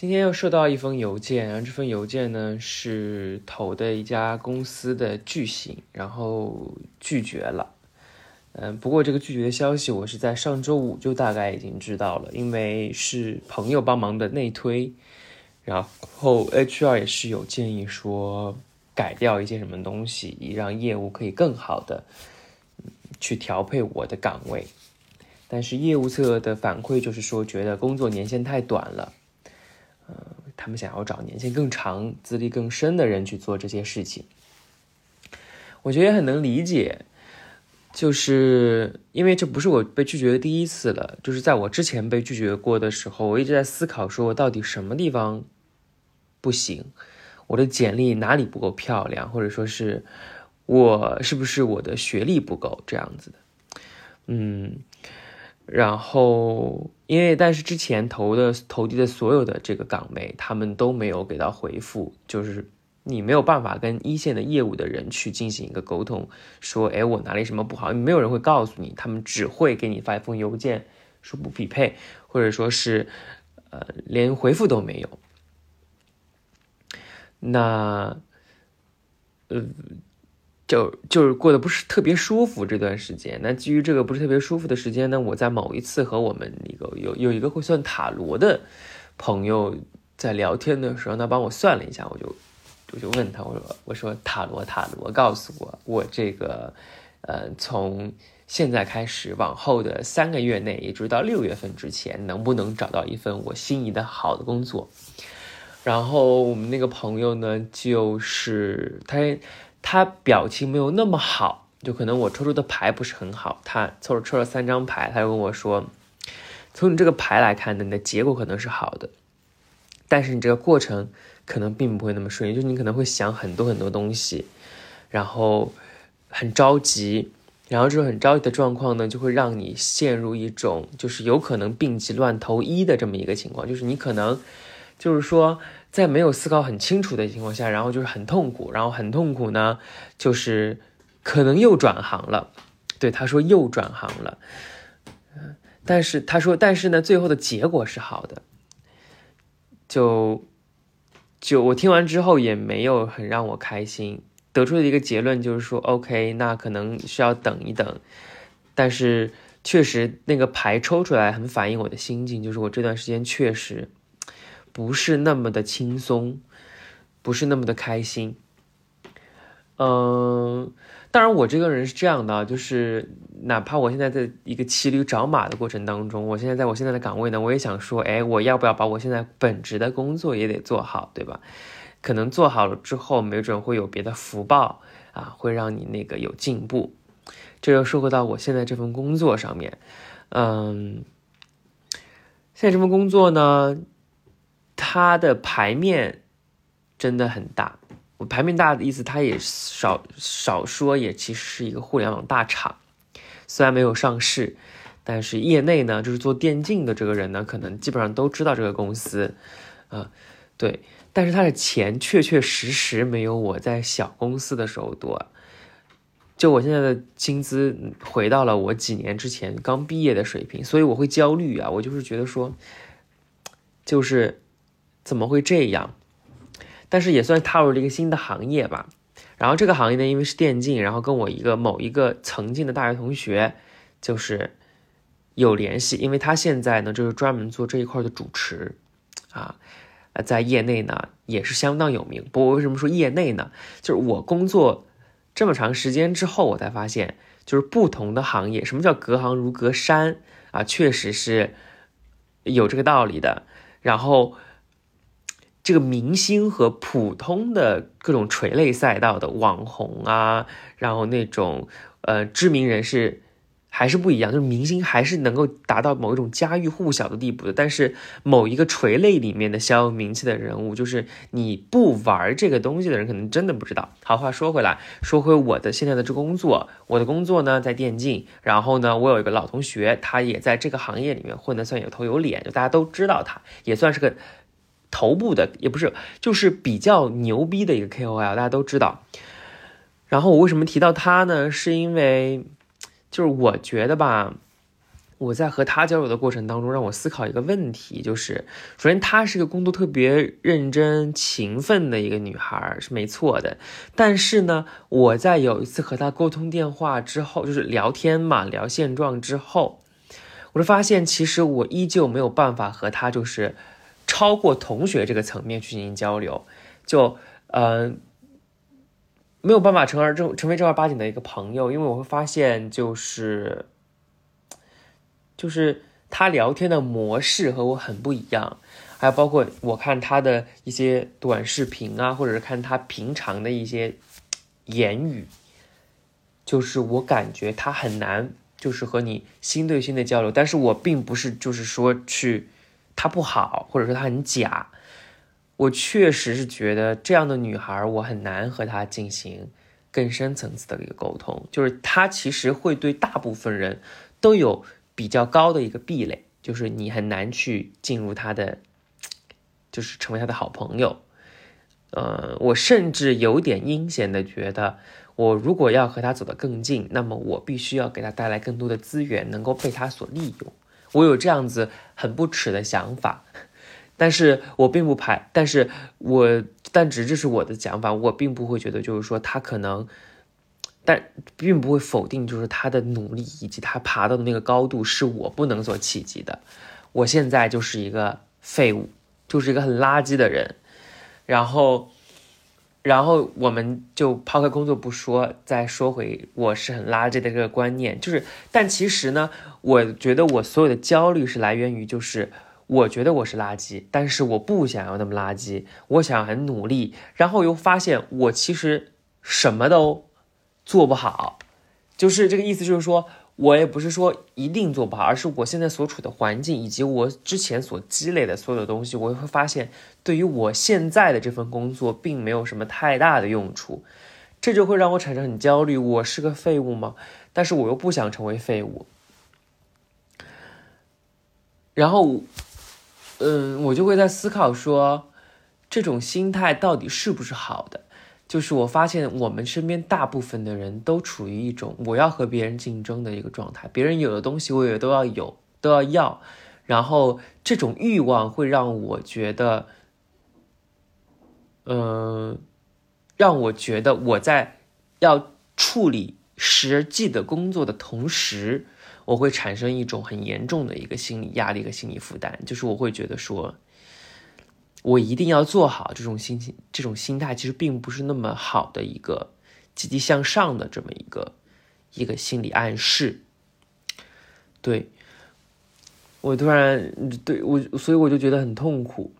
今天又收到一封邮件，然后这份邮件呢是投的一家公司的巨星，然后拒绝了。嗯，不过这个拒绝的消息我是在上周五就大概已经知道了，因为是朋友帮忙的内推，然后 HR 也是有建议说改掉一些什么东西，以让业务可以更好的去调配我的岗位。但是业务侧的反馈就是说，觉得工作年限太短了。呃，他们想要找年限更长、资历更深的人去做这些事情，我觉得也很能理解，就是因为这不是我被拒绝的第一次了，就是在我之前被拒绝过的时候，我一直在思考，说我到底什么地方不行，我的简历哪里不够漂亮，或者说是我是不是我的学历不够这样子的，嗯。然后，因为但是之前投的投递的所有的这个岗位，他们都没有给到回复，就是你没有办法跟一线的业务的人去进行一个沟通，说，哎，我哪里什么不好，没有人会告诉你，他们只会给你发一封邮件，说不匹配，或者说是，呃，连回复都没有。那，呃。就就是过得不是特别舒服这段时间。那基于这个不是特别舒服的时间呢，我在某一次和我们一个有有一个会算塔罗的朋友在聊天的时候，他帮我算了一下，我就我就问他，我说我说塔罗塔罗，告诉我我这个呃从现在开始往后的三个月内，一直到六月份之前，能不能找到一份我心仪的好的工作？然后我们那个朋友呢，就是他。他表情没有那么好，就可能我抽出的牌不是很好。他抽了抽了三张牌，他就跟我说：“从你这个牌来看呢，你的结果可能是好的，但是你这个过程可能并不会那么顺利，就是你可能会想很多很多东西，然后很着急，然后这种很着急的状况呢，就会让你陷入一种就是有可能病急乱投医的这么一个情况，就是你可能就是说。”在没有思考很清楚的情况下，然后就是很痛苦，然后很痛苦呢，就是可能又转行了。对，他说又转行了，但是他说，但是呢，最后的结果是好的。就就我听完之后也没有很让我开心，得出的一个结论就是说，OK，那可能需要等一等。但是确实那个牌抽出来很反映我的心境，就是我这段时间确实。不是那么的轻松，不是那么的开心。嗯，当然，我这个人是这样的，就是哪怕我现在在一个骑驴找马的过程当中，我现在在我现在的岗位呢，我也想说，哎，我要不要把我现在本职的工作也得做好，对吧？可能做好了之后，没准会有别的福报啊，会让你那个有进步。这又说回到我现在这份工作上面，嗯，现在这份工作呢。它的牌面真的很大，我牌面大的意思，它也少少说，也其实是一个互联网大厂，虽然没有上市，但是业内呢，就是做电竞的这个人呢，可能基本上都知道这个公司，啊，对，但是他的钱确确实实没有我在小公司的时候多，就我现在的薪资回到了我几年之前刚毕业的水平，所以我会焦虑啊，我就是觉得说，就是。怎么会这样？但是也算踏入了一个新的行业吧。然后这个行业呢，因为是电竞，然后跟我一个某一个曾经的大学同学就是有联系，因为他现在呢就是专门做这一块的主持啊，在业内呢也是相当有名。不过为什么说业内呢？就是我工作这么长时间之后，我才发现，就是不同的行业，什么叫隔行如隔山啊？确实是有这个道理的。然后。这个明星和普通的各种垂类赛道的网红啊，然后那种呃知名人士还是不一样，就是明星还是能够达到某一种家喻户晓的地步的。但是某一个垂类里面的小有名气的人物，就是你不玩这个东西的人，可能真的不知道。好话说回来，说回我的现在的这工作，我的工作呢在电竞，然后呢我有一个老同学，他也在这个行业里面混得算有头有脸，就大家都知道他，也算是个。头部的也不是，就是比较牛逼的一个 KOL，大家都知道。然后我为什么提到他呢？是因为，就是我觉得吧，我在和她交流的过程当中，让我思考一个问题，就是首先她是个工作特别认真、勤奋的一个女孩，是没错的。但是呢，我在有一次和她沟通电话之后，就是聊天嘛，聊现状之后，我就发现其实我依旧没有办法和她就是超过同学这个层面去进行交流，就嗯。没有办法成而正成为正儿八经的一个朋友，因为我会发现，就是，就是他聊天的模式和我很不一样，还有包括我看他的一些短视频啊，或者是看他平常的一些言语，就是我感觉他很难，就是和你心对心的交流。但是我并不是就是说去她不好，或者说她很假。我确实是觉得这样的女孩，我很难和她进行更深层次的一个沟通。就是她其实会对大部分人都有比较高的一个壁垒，就是你很难去进入她的，就是成为她的好朋友。呃，我甚至有点阴险的觉得，我如果要和她走得更近，那么我必须要给她带来更多的资源，能够被她所利用。我有这样子很不耻的想法。但是我并不排，但是我但只这是我的想法，我并不会觉得就是说他可能，但并不会否定就是他的努力以及他爬到的那个高度是我不能所企及的。我现在就是一个废物，就是一个很垃圾的人。然后，然后我们就抛开工作不说，再说回我是很垃圾的这个观念，就是但其实呢，我觉得我所有的焦虑是来源于就是。我觉得我是垃圾，但是我不想要那么垃圾，我想要很努力，然后又发现我其实什么都做不好，就是这个意思，就是说我也不是说一定做不好，而是我现在所处的环境以及我之前所积累的所有的东西，我会发现对于我现在的这份工作并没有什么太大的用处，这就会让我产生很焦虑。我是个废物吗？但是我又不想成为废物，然后。嗯，我就会在思考说，这种心态到底是不是好的？就是我发现我们身边大部分的人都处于一种我要和别人竞争的一个状态，别人有的东西我也都要有，都要要，然后这种欲望会让我觉得，嗯，让我觉得我在要处理实际的工作的同时。我会产生一种很严重的一个心理压力和心理负担，就是我会觉得说，我一定要做好这种心情，这种心态其实并不是那么好的一个积极向上的这么一个一个心理暗示。对我突然对我，所以我就觉得很痛苦。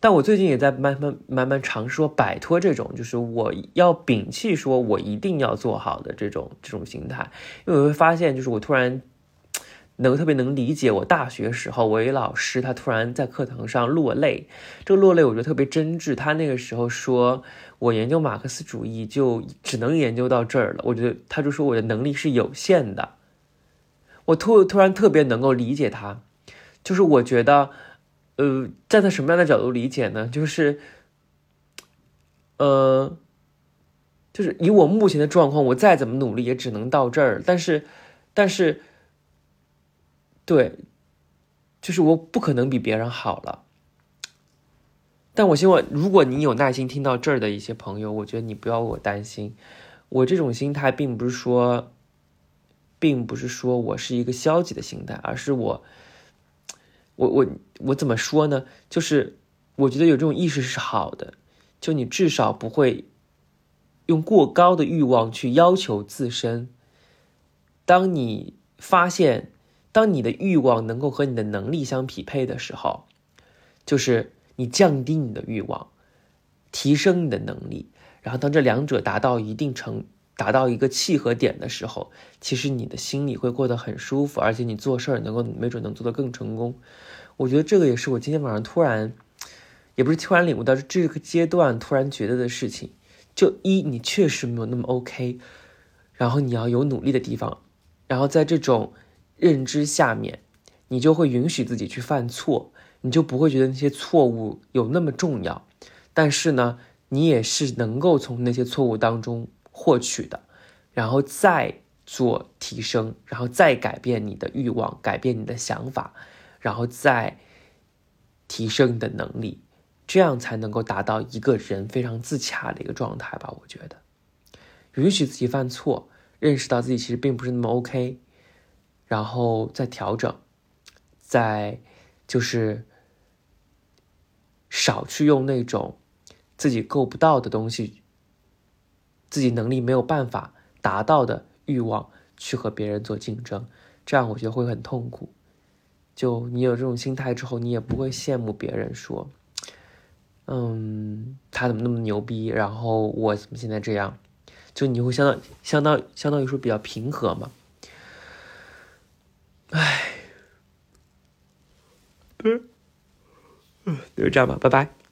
但我最近也在慢慢慢慢尝试说摆脱这种，就是我要摒弃说我一定要做好的这种这种心态，因为我会发现，就是我突然。能特别能理解我大学时候，我一老师他突然在课堂上落泪，这个落泪我觉得特别真挚。他那个时候说，我研究马克思主义就只能研究到这儿了。我觉得他就说我的能力是有限的。我突突然特别能够理解他，就是我觉得，呃，站在什么样的角度理解呢？就是，呃，就是以我目前的状况，我再怎么努力也只能到这儿。但是，但是。对，就是我不可能比别人好了，但我希望，如果你有耐心听到这儿的一些朋友，我觉得你不要为我担心。我这种心态并不是说，并不是说我是一个消极的心态，而是我，我我我怎么说呢？就是我觉得有这种意识是好的，就你至少不会用过高的欲望去要求自身。当你发现。当你的欲望能够和你的能力相匹配的时候，就是你降低你的欲望，提升你的能力，然后当这两者达到一定程达到一个契合点的时候，其实你的心里会过得很舒服，而且你做事儿能够没准能做得更成功。我觉得这个也是我今天晚上突然，也不是突然领悟到这个阶段突然觉得的事情。就一，你确实没有那么 OK，然后你要有努力的地方，然后在这种。认知下面，你就会允许自己去犯错，你就不会觉得那些错误有那么重要。但是呢，你也是能够从那些错误当中获取的，然后再做提升，然后再改变你的欲望，改变你的想法，然后再提升你的能力，这样才能够达到一个人非常自洽的一个状态吧？我觉得，允许自己犯错，认识到自己其实并不是那么 OK，然后再调整，再就是少去用那种自己够不到的东西，自己能力没有办法达到的。欲望去和别人做竞争，这样我觉得会很痛苦。就你有这种心态之后，你也不会羡慕别人说，嗯，他怎么那么牛逼，然后我怎么现在这样？就你会相当相当相当于说比较平和嘛。就这样吧，拜拜。